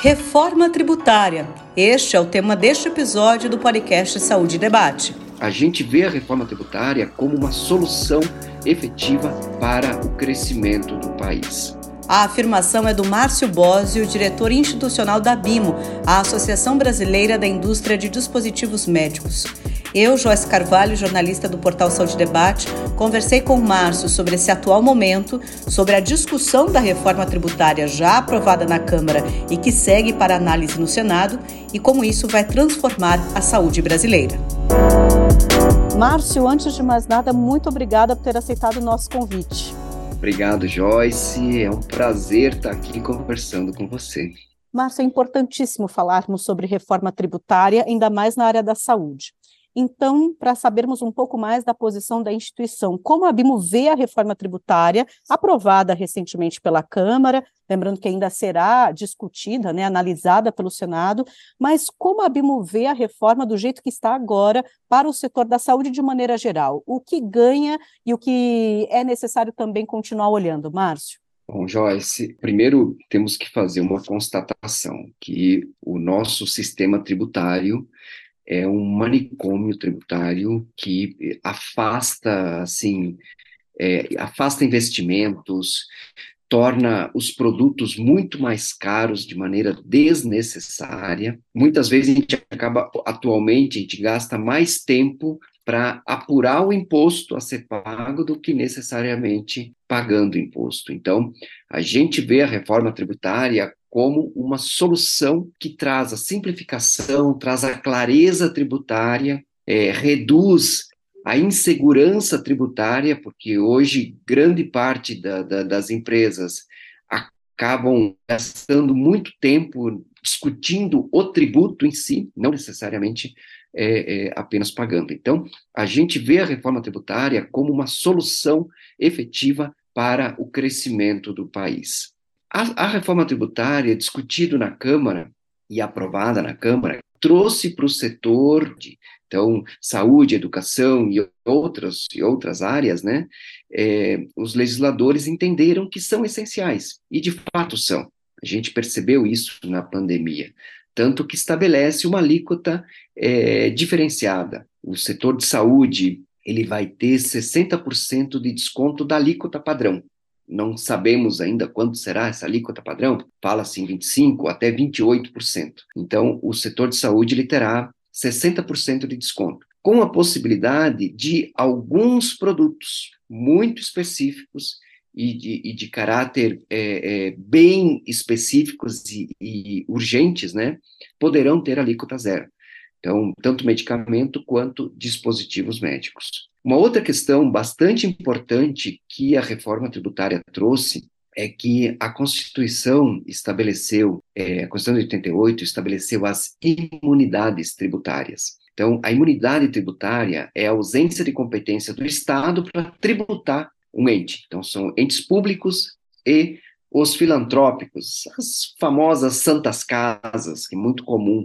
Reforma tributária. Este é o tema deste episódio do podcast Saúde e Debate. A gente vê a reforma tributária como uma solução efetiva para o crescimento do país. A afirmação é do Márcio Bósio, diretor institucional da BIMO, a Associação Brasileira da Indústria de Dispositivos Médicos. Eu, Joyce Carvalho, jornalista do portal Saúde Debate, conversei com o Márcio sobre esse atual momento, sobre a discussão da reforma tributária já aprovada na Câmara e que segue para análise no Senado e como isso vai transformar a saúde brasileira. Márcio, antes de mais nada, muito obrigada por ter aceitado o nosso convite. Obrigado, Joyce. É um prazer estar aqui conversando com você. Márcio, é importantíssimo falarmos sobre reforma tributária, ainda mais na área da saúde. Então, para sabermos um pouco mais da posição da instituição, como a BIMO vê a reforma tributária, aprovada recentemente pela Câmara, lembrando que ainda será discutida, né, analisada pelo Senado, mas como a BIMO vê a reforma do jeito que está agora para o setor da saúde de maneira geral? O que ganha e o que é necessário também continuar olhando, Márcio? Bom, Joyce, primeiro temos que fazer uma constatação que o nosso sistema tributário é um manicômio tributário que afasta, assim, é, afasta investimentos, torna os produtos muito mais caros de maneira desnecessária. Muitas vezes a gente acaba, atualmente, a gente gasta mais tempo para apurar o imposto a ser pago do que necessariamente pagando imposto. Então, a gente vê a reforma tributária como uma solução que traz a simplificação, traz a clareza tributária, é, reduz a insegurança tributária, porque hoje grande parte da, da, das empresas acabam gastando muito tempo discutindo o tributo em si, não necessariamente é, é, apenas pagando. Então, a gente vê a reforma tributária como uma solução efetiva para o crescimento do país. A, a reforma tributária, discutida na Câmara e aprovada na Câmara, trouxe para o setor de então saúde, educação e outras e outras áreas, né? É, os legisladores entenderam que são essenciais e de fato são. A gente percebeu isso na pandemia, tanto que estabelece uma alíquota é, diferenciada. O setor de saúde ele vai ter 60% de desconto da alíquota padrão não sabemos ainda quanto será essa alíquota padrão, fala-se em 25% até 28%. Então, o setor de saúde ele terá 60% de desconto, com a possibilidade de alguns produtos muito específicos e de, e de caráter é, é, bem específicos e, e urgentes, né, poderão ter alíquota zero. Então, tanto medicamento quanto dispositivos médicos. Uma outra questão bastante importante que a reforma tributária trouxe é que a Constituição estabeleceu, é, a Constituição de 88 estabeleceu as imunidades tributárias. Então, a imunidade tributária é a ausência de competência do Estado para tributar um ente. Então, são entes públicos e os filantrópicos, as famosas santas casas, que é muito comum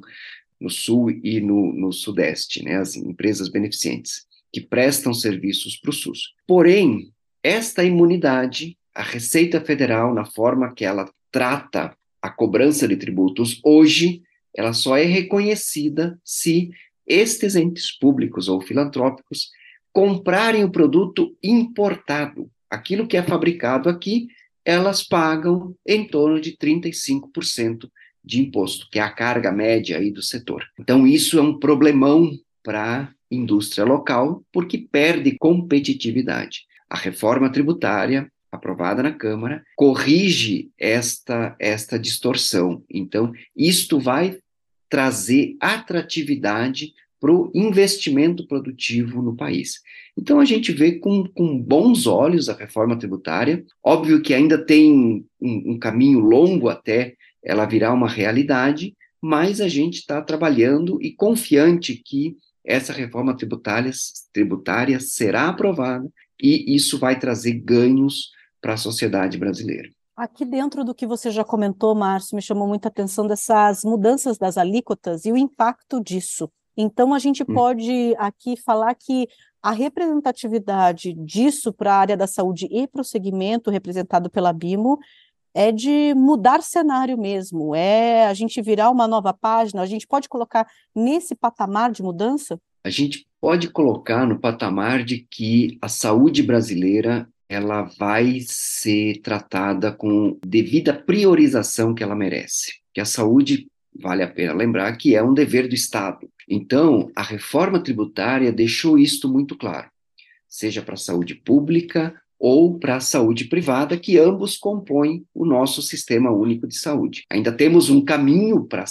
no Sul e no, no Sudeste, né, as empresas beneficentes, que prestam serviços para o SUS. Porém, esta imunidade, a Receita Federal, na forma que ela trata a cobrança de tributos, hoje, ela só é reconhecida se estes entes públicos ou filantrópicos comprarem o produto importado. Aquilo que é fabricado aqui, elas pagam em torno de 35% de imposto, que é a carga média aí do setor. Então, isso é um problemão para a indústria local, porque perde competitividade. A reforma tributária aprovada na Câmara corrige esta esta distorção. Então, isto vai trazer atratividade para o investimento produtivo no país. Então, a gente vê com, com bons olhos a reforma tributária. Óbvio que ainda tem um, um caminho longo até ela virá uma realidade, mas a gente está trabalhando e confiante que essa reforma tributária, tributária será aprovada e isso vai trazer ganhos para a sociedade brasileira. Aqui dentro do que você já comentou, Márcio, me chamou muita atenção dessas mudanças das alíquotas e o impacto disso. Então, a gente hum. pode aqui falar que a representatividade disso para a área da saúde e para o segmento representado pela BIMO é de mudar cenário mesmo, é a gente virar uma nova página, a gente pode colocar nesse patamar de mudança? A gente pode colocar no patamar de que a saúde brasileira ela vai ser tratada com devida priorização que ela merece. Que a saúde, vale a pena lembrar, que é um dever do Estado. Então, a reforma tributária deixou isto muito claro, seja para a saúde pública ou para a saúde privada, que ambos compõem o nosso sistema único de saúde. Ainda temos um caminho para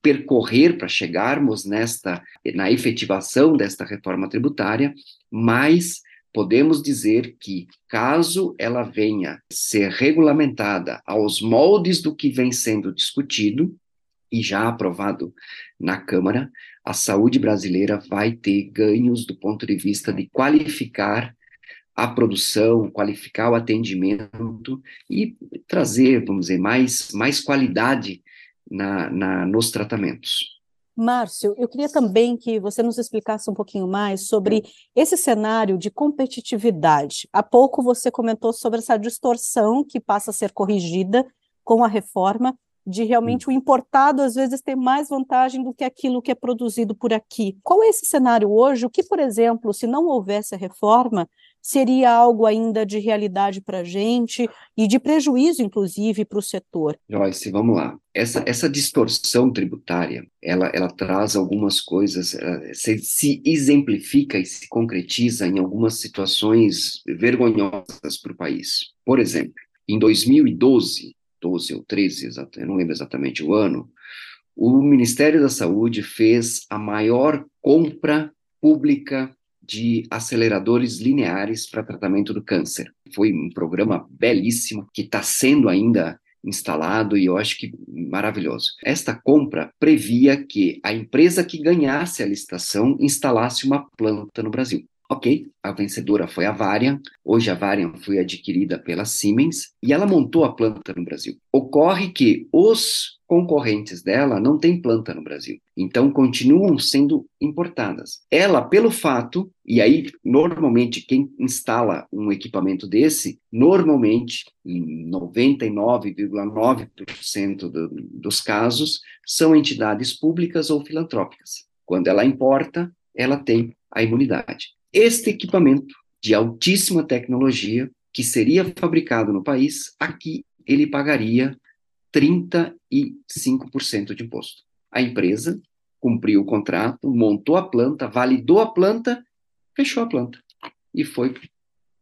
percorrer para chegarmos nesta na efetivação desta reforma tributária, mas podemos dizer que, caso ela venha ser regulamentada aos moldes do que vem sendo discutido e já aprovado na Câmara, a saúde brasileira vai ter ganhos do ponto de vista de qualificar a produção, qualificar o atendimento e trazer, vamos dizer, mais, mais qualidade na, na, nos tratamentos. Márcio, eu queria também que você nos explicasse um pouquinho mais sobre esse cenário de competitividade. Há pouco você comentou sobre essa distorção que passa a ser corrigida com a reforma, de realmente o importado às vezes ter mais vantagem do que aquilo que é produzido por aqui. Qual é esse cenário hoje? O que, por exemplo, se não houvesse a reforma, seria algo ainda de realidade para a gente e de prejuízo, inclusive, para o setor? Joyce, vamos lá. Essa, essa distorção tributária, ela, ela traz algumas coisas, se, se exemplifica e se concretiza em algumas situações vergonhosas para o país. Por exemplo, em 2012, 12 ou 13, eu não lembro exatamente o ano, o Ministério da Saúde fez a maior compra pública de aceleradores lineares para tratamento do câncer. Foi um programa belíssimo que está sendo ainda instalado e eu acho que maravilhoso. Esta compra previa que a empresa que ganhasse a licitação instalasse uma planta no Brasil. Ok, a vencedora foi a Varian. Hoje a Varian foi adquirida pela Siemens e ela montou a planta no Brasil. Ocorre que os concorrentes dela não têm planta no Brasil, então continuam sendo importadas. Ela, pelo fato, e aí normalmente quem instala um equipamento desse, normalmente em 99,9% do, dos casos, são entidades públicas ou filantrópicas. Quando ela importa, ela tem a imunidade. Este equipamento de altíssima tecnologia, que seria fabricado no país, aqui ele pagaria 35% de imposto. A empresa cumpriu o contrato, montou a planta, validou a planta, fechou a planta e foi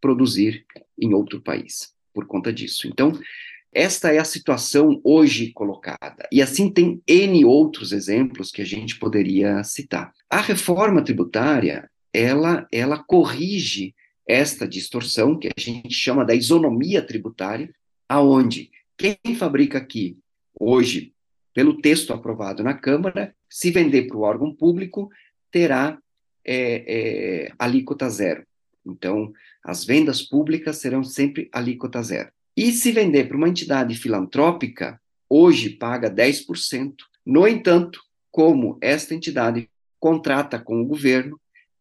produzir em outro país por conta disso. Então, esta é a situação hoje colocada. E assim tem N outros exemplos que a gente poderia citar. A reforma tributária, ela, ela corrige esta distorção, que a gente chama da isonomia tributária, aonde quem fabrica aqui, hoje, pelo texto aprovado na Câmara, se vender para o órgão público, terá é, é, alíquota zero. Então, as vendas públicas serão sempre alíquota zero. E se vender para uma entidade filantrópica, hoje paga 10%. No entanto, como esta entidade contrata com o governo,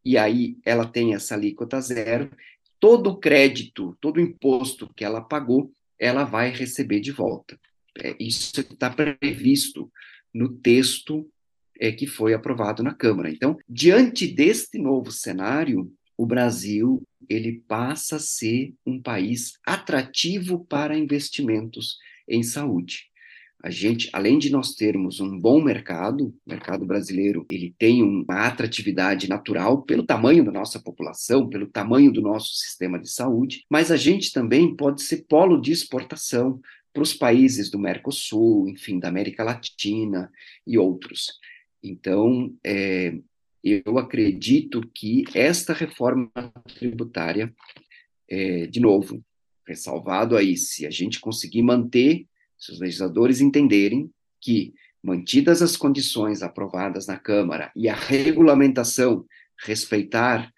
e aí ela tem essa alíquota zero, todo o crédito, todo o imposto que ela pagou, ela vai receber de volta. É, isso está previsto no texto é, que foi aprovado na Câmara. Então, diante deste novo cenário, o Brasil ele passa a ser um país atrativo para investimentos em saúde. A gente, além de nós termos um bom mercado, o mercado brasileiro, ele tem uma atratividade natural pelo tamanho da nossa população, pelo tamanho do nosso sistema de saúde, mas a gente também pode ser polo de exportação para os países do Mercosul, enfim, da América Latina e outros. Então, é, eu acredito que esta reforma tributária, é, de novo, ressalvado aí, se a gente conseguir manter se os legisladores entenderem que, mantidas as condições aprovadas na Câmara e a regulamentação respeitar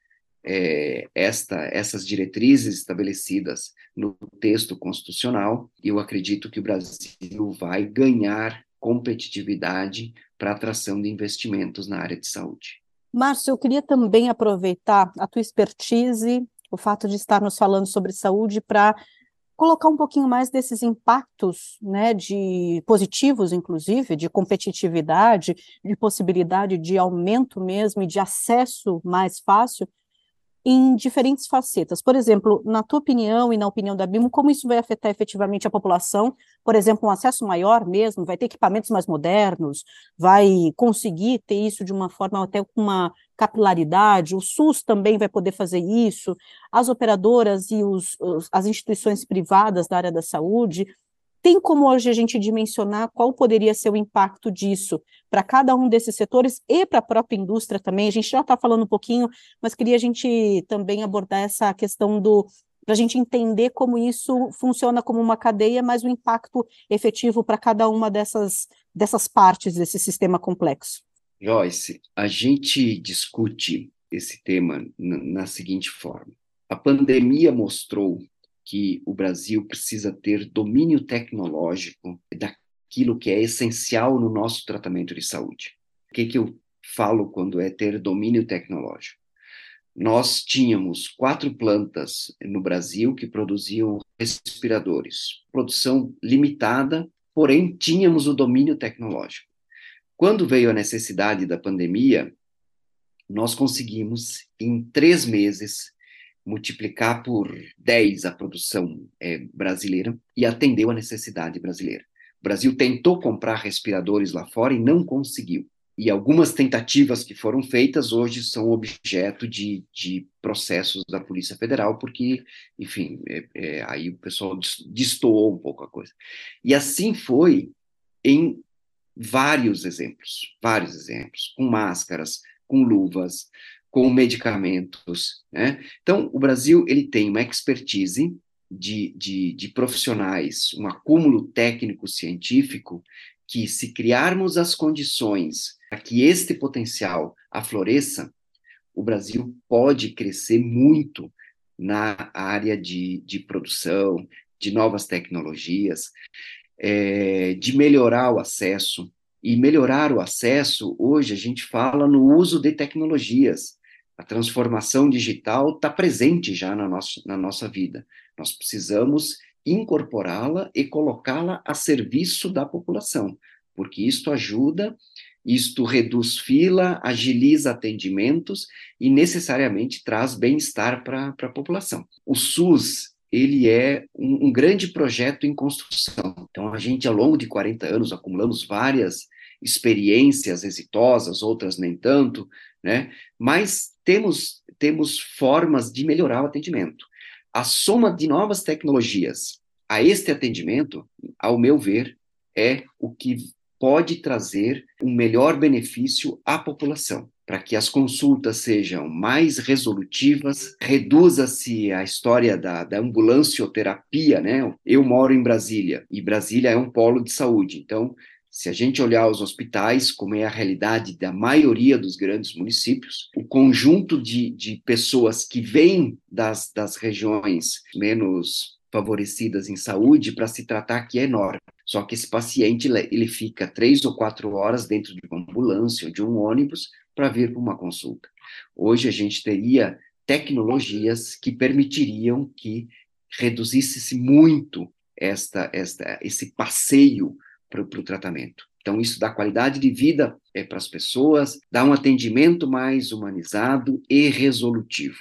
é, esta, essas diretrizes estabelecidas no texto constitucional, eu acredito que o Brasil vai ganhar competitividade para atração de investimentos na área de saúde. Márcio, eu queria também aproveitar a tua expertise, o fato de estarmos falando sobre saúde, para colocar um pouquinho mais desses impactos, né, de positivos, inclusive, de competitividade, de possibilidade de aumento mesmo e de acesso mais fácil em diferentes facetas. Por exemplo, na tua opinião e na opinião da BIMO, como isso vai afetar efetivamente a população? Por exemplo, um acesso maior mesmo, vai ter equipamentos mais modernos, vai conseguir ter isso de uma forma até com uma capilaridade, o SUS também vai poder fazer isso, as operadoras e os, os, as instituições privadas da área da saúde tem como hoje a gente dimensionar qual poderia ser o impacto disso para cada um desses setores e para a própria indústria também? A gente já está falando um pouquinho, mas queria a gente também abordar essa questão do para a gente entender como isso funciona como uma cadeia, mas o impacto efetivo para cada uma dessas, dessas partes desse sistema complexo. Joyce, a gente discute esse tema na, seguinte forma. A pandemia mostrou que o Brasil precisa ter domínio tecnológico daquilo que é essencial no nosso tratamento de saúde. O que, que eu falo quando é ter domínio tecnológico? Nós tínhamos quatro plantas no Brasil que produziam respiradores, produção limitada, porém tínhamos o domínio tecnológico. Quando veio a necessidade da pandemia, nós conseguimos, em três meses, multiplicar por 10 a produção é, brasileira e atendeu a necessidade brasileira. O Brasil tentou comprar respiradores lá fora e não conseguiu. E algumas tentativas que foram feitas hoje são objeto de, de processos da Polícia Federal, porque, enfim, é, é, aí o pessoal destoou um pouco a coisa. E assim foi em vários exemplos, vários exemplos, com máscaras, com luvas, com medicamentos. Né? Então, o Brasil ele tem uma expertise de, de, de profissionais, um acúmulo técnico-científico que, se criarmos as condições para que este potencial afloreça, o Brasil pode crescer muito na área de, de produção, de novas tecnologias, é, de melhorar o acesso. E melhorar o acesso, hoje a gente fala no uso de tecnologias. A transformação digital está presente já na nossa, na nossa vida. Nós precisamos incorporá-la e colocá-la a serviço da população, porque isto ajuda, isto reduz fila, agiliza atendimentos e necessariamente traz bem-estar para a população. O SUS ele é um, um, grande projeto em construção. Então, a gente, ao longo de 40 anos, acumulamos várias experiências exitosas, outras nem tanto, né? Mas temos, temos formas de melhorar o atendimento. A soma de novas tecnologias a este atendimento, ao meu ver, é o que pode trazer um melhor benefício à população, para que as consultas sejam mais resolutivas, reduza-se a história da, da ambulancioterapia, né? Eu moro em Brasília, e Brasília é um polo de saúde, então se a gente olhar os hospitais, como é a realidade da maioria dos grandes municípios, o conjunto de, de pessoas que vêm das, das regiões menos favorecidas em saúde para se tratar aqui é enorme. Só que esse paciente ele fica três ou quatro horas dentro de uma ambulância ou de um ônibus para vir para uma consulta. Hoje a gente teria tecnologias que permitiriam que reduzisse-se muito esta, esta, esse passeio para o tratamento. Então, isso dá qualidade de vida é, para as pessoas, dá um atendimento mais humanizado e resolutivo.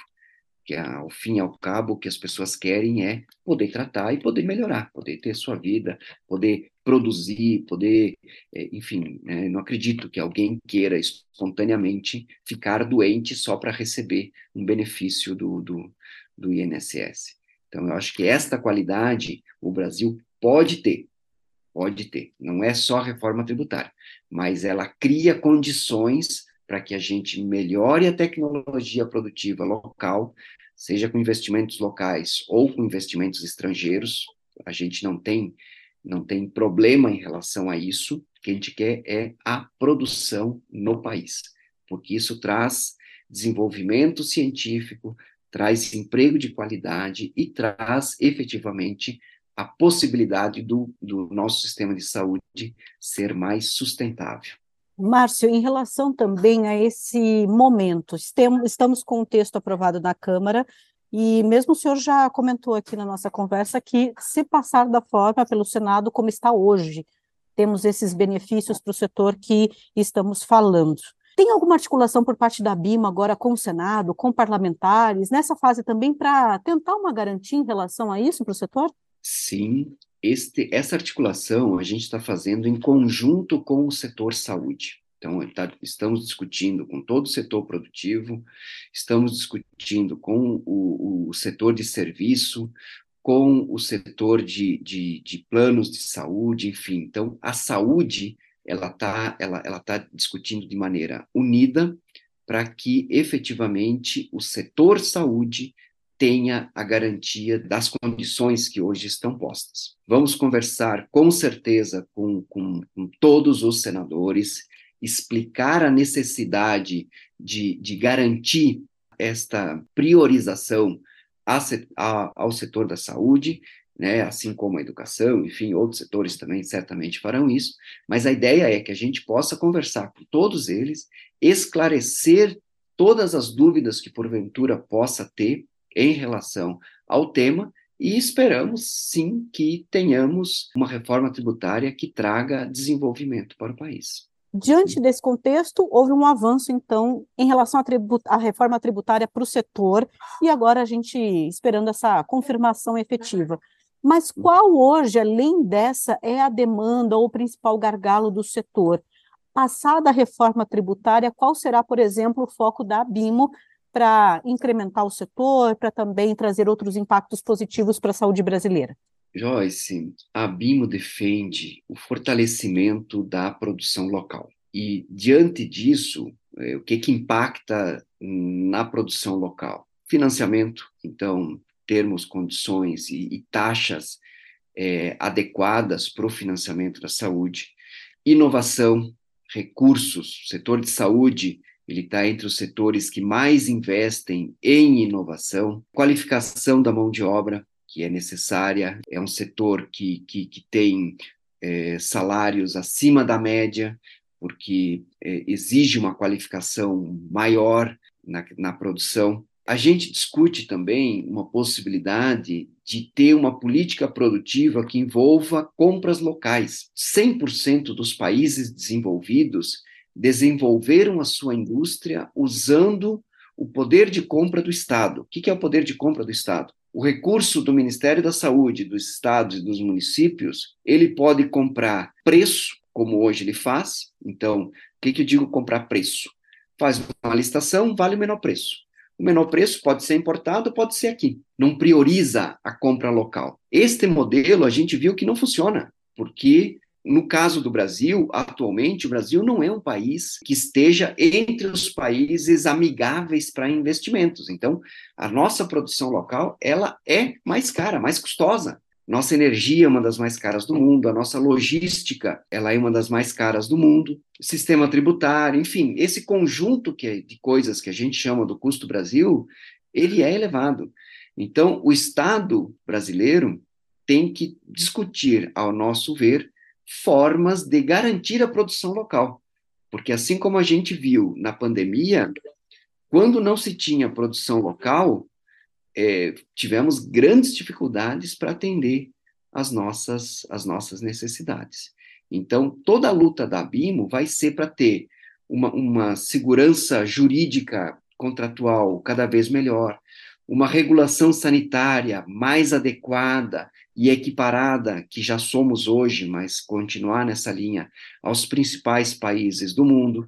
Que, ao fim e ao cabo, o que as pessoas querem é poder tratar e poder melhorar, poder ter sua vida, poder produzir, poder, é, enfim, né, não acredito que alguém queira espontaneamente ficar doente só para receber um benefício do, do, do INSS. Então, eu acho que esta qualidade o Brasil pode ter, Pode ter. Não é só reforma tributária, mas ela cria condições para que a gente melhore a tecnologia produtiva local, seja com investimentos locais ou com investimentos estrangeiros. A gente não tem não tem problema em relação a isso. O que a gente quer é a produção no país, porque isso traz desenvolvimento científico, traz emprego de qualidade e traz efetivamente a possibilidade do, do nosso sistema de saúde ser mais sustentável. Márcio, em relação também a esse momento, estamos com o texto aprovado na Câmara E mesmo o senhor já comentou aqui na nossa conversa que, se passar da forma pelo Senado como está hoje, temos esses benefícios para o setor que estamos falando. Tem alguma articulação por parte da BIMA agora com o Senado, com parlamentares, nessa fase também para tentar uma garantia em relação a isso para o setor? Sim, este, essa articulação a gente está fazendo em conjunto com o setor saúde. Então, tá, estamos discutindo com todo o setor produtivo, estamos discutindo com o, o setor de serviço, com o setor de, de, de, planos de saúde, enfim. Então, a saúde, ela está ela, ela tá discutindo de maneira unida para que, efetivamente, o setor saúde tenha a garantia das condições que hoje estão postas. Vamos conversar, com certeza, com, com, com todos os senadores, explicar a necessidade de, de garantir esta priorização a, a, ao setor da saúde, né, assim como a educação, enfim, outros setores também certamente farão isso, mas a ideia é que a gente possa conversar com todos eles, esclarecer todas as dúvidas que porventura possa ter em relação ao tema e esperamos sim que tenhamos uma reforma tributária que traga desenvolvimento para o país. Diante desse contexto, houve um avanço, então, em relação à, reforma tributária para o setor, e agora a gente esperando essa confirmação efetiva. Mas qual hoje, além dessa, é a demanda ou o principal gargalo do setor? Passada a reforma tributária, qual será, por exemplo, o foco da BIMO para incrementar o setor, para também trazer outros impactos positivos para a saúde brasileira? Joyce, a BIMO defende o fortalecimento da produção local. E, diante disso, é, o que, que impacta na produção local? Financiamento, então, termos condições e, e taxas é, adequadas para o financiamento da saúde, inovação, recursos, setor de saúde, ele está entre os setores que mais investem em inovação, qualificação da mão de obra, que é necessária, é um setor que, que, que tem é, salários acima da média, porque é, exige uma qualificação maior na, na produção. A gente discute também uma possibilidade de ter uma política produtiva que envolva compras locais. 100% dos países desenvolvidos desenvolveram a sua indústria usando o poder de compra do Estado. O que é o poder de compra do Estado? o recurso do Ministério da Saúde, dos estados e dos municípios, ele pode comprar preço, como hoje ele faz. Então, o que, eu digo comprar preço? Faz uma licitação, vale o menor preço. O menor preço pode ser importado, pode ser aqui. Não prioriza a compra local. Este modelo a gente viu que não funciona, porque no caso do Brasil, atualmente, o Brasil não é um país que esteja entre os países amigáveis para investimentos. Então, a nossa produção local, ela é mais cara, mais custosa. Nossa energia é uma das mais caras do mundo, a nossa logística, ela é uma das mais caras do mundo, sistema tributário, enfim, esse conjunto que é de coisas que a gente chama do custo Brasil, ele é elevado. Então, o Estado brasileiro tem que discutir, ao nosso ver, formas de garantir a produção local. Porque assim como a gente viu na pandemia, quando não se tinha produção local, é, tivemos grandes dificuldades para atender as nossas, as nossas necessidades. Então, toda a luta da BIMO vai ser para ter uma, uma segurança jurídica contratual cada vez melhor, uma regulação sanitária mais adequada e equiparada, que já somos hoje, mas continuar nessa linha, aos principais países do mundo,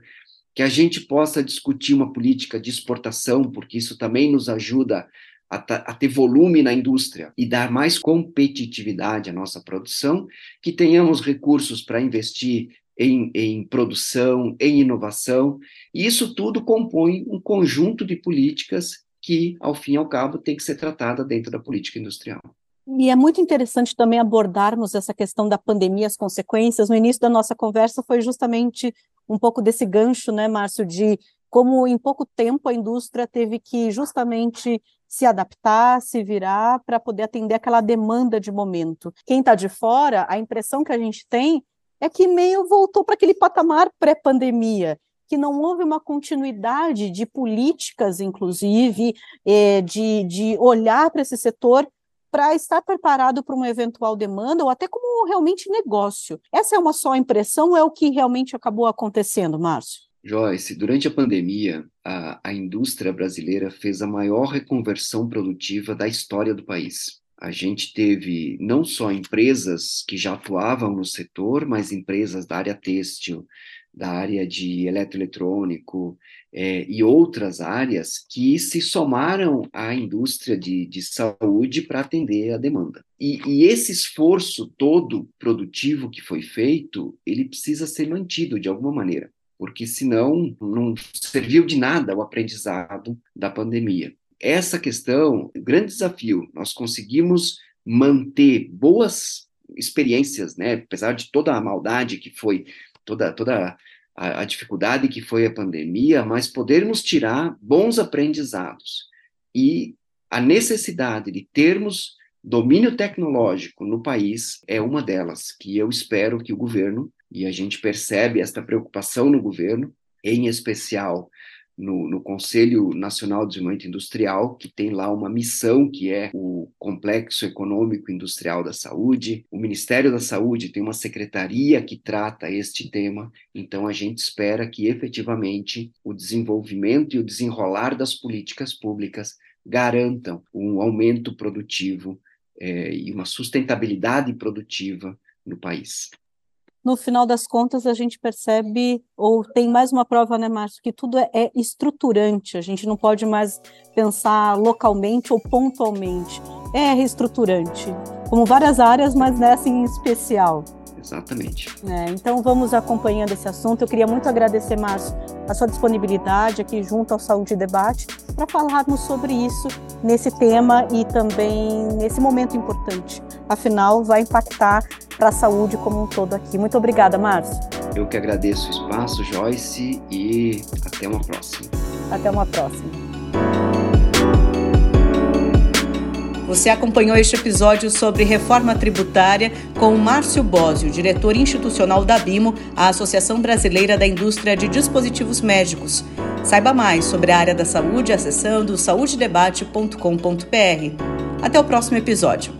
que a gente possa discutir uma política de exportação, porque isso também nos ajuda a, a, ter volume na indústria e dar mais competitividade à nossa produção, que tenhamos recursos para investir em, em, produção, em inovação, e isso tudo compõe um conjunto de políticas que, ao fim e ao cabo, tem que ser tratada dentro da política industrial. E é muito interessante também abordarmos essa questão da pandemia, as consequências. No início da nossa conversa foi justamente um pouco desse gancho, né, Márcio, de como em pouco tempo a indústria teve que justamente se adaptar, se virar para poder atender aquela demanda de momento. Quem está de fora, a impressão que a gente tem é que meio voltou para aquele patamar pré-pandemia, que não houve uma continuidade de políticas, inclusive, eh, de, de olhar para esse setor para estar preparado para uma eventual demanda ou até como realmente negócio. Essa é uma só impressão ou é o que realmente acabou acontecendo, Márcio? Joyce, durante a pandemia, a, a indústria brasileira fez a maior reconversão produtiva da história do país. A gente teve não só empresas que já atuavam no setor, mas empresas da área têxtil, da área de eletroeletrônico é, e outras áreas que se somaram à indústria de, de saúde para atender a demanda. E, e, esse esforço todo produtivo que foi feito, ele precisa ser mantido de alguma maneira porque senão não serviu de nada o aprendizado da pandemia. Essa questão, grande desafio, nós conseguimos manter boas experiências, né, apesar de toda a maldade que foi, toda, toda a, a dificuldade que foi a pandemia, mas podermos tirar bons aprendizados e a necessidade de termos domínio tecnológico no país é uma delas que eu espero que o governo e a gente percebe esta preocupação no governo, em especial no, no, Conselho Nacional de Desenvolvimento Industrial, que tem lá uma missão que é o Complexo Econômico Industrial da Saúde. O Ministério da Saúde tem uma secretaria que trata este tema, então a gente espera que efetivamente o desenvolvimento e o desenrolar das políticas públicas garantam um aumento produtivo é, e uma sustentabilidade produtiva no país no final das contas a gente percebe, ou tem mais uma prova, né, Márcio, que tudo é, é, estruturante, a gente não pode mais pensar localmente ou pontualmente, é reestruturante, como várias áreas, mas nessa em especial. Exatamente. É, então vamos acompanhando esse assunto. Eu queria muito agradecer, Márcio, a sua disponibilidade aqui junto ao Saúde Debate para falarmos sobre isso nesse tema e também nesse momento importante. Afinal, vai impactar para a saúde como um todo aqui. Muito obrigada, Márcio. Eu que agradeço o espaço, Joyce, e até uma próxima. Até uma próxima. Você acompanhou este episódio sobre reforma tributária com Márcio Bósio, diretor institucional da BIMO, a Associação Brasileira da Indústria de Dispositivos Médicos. Saiba mais sobre a área da saúde acessando saudedebate.com.br. Até o próximo episódio.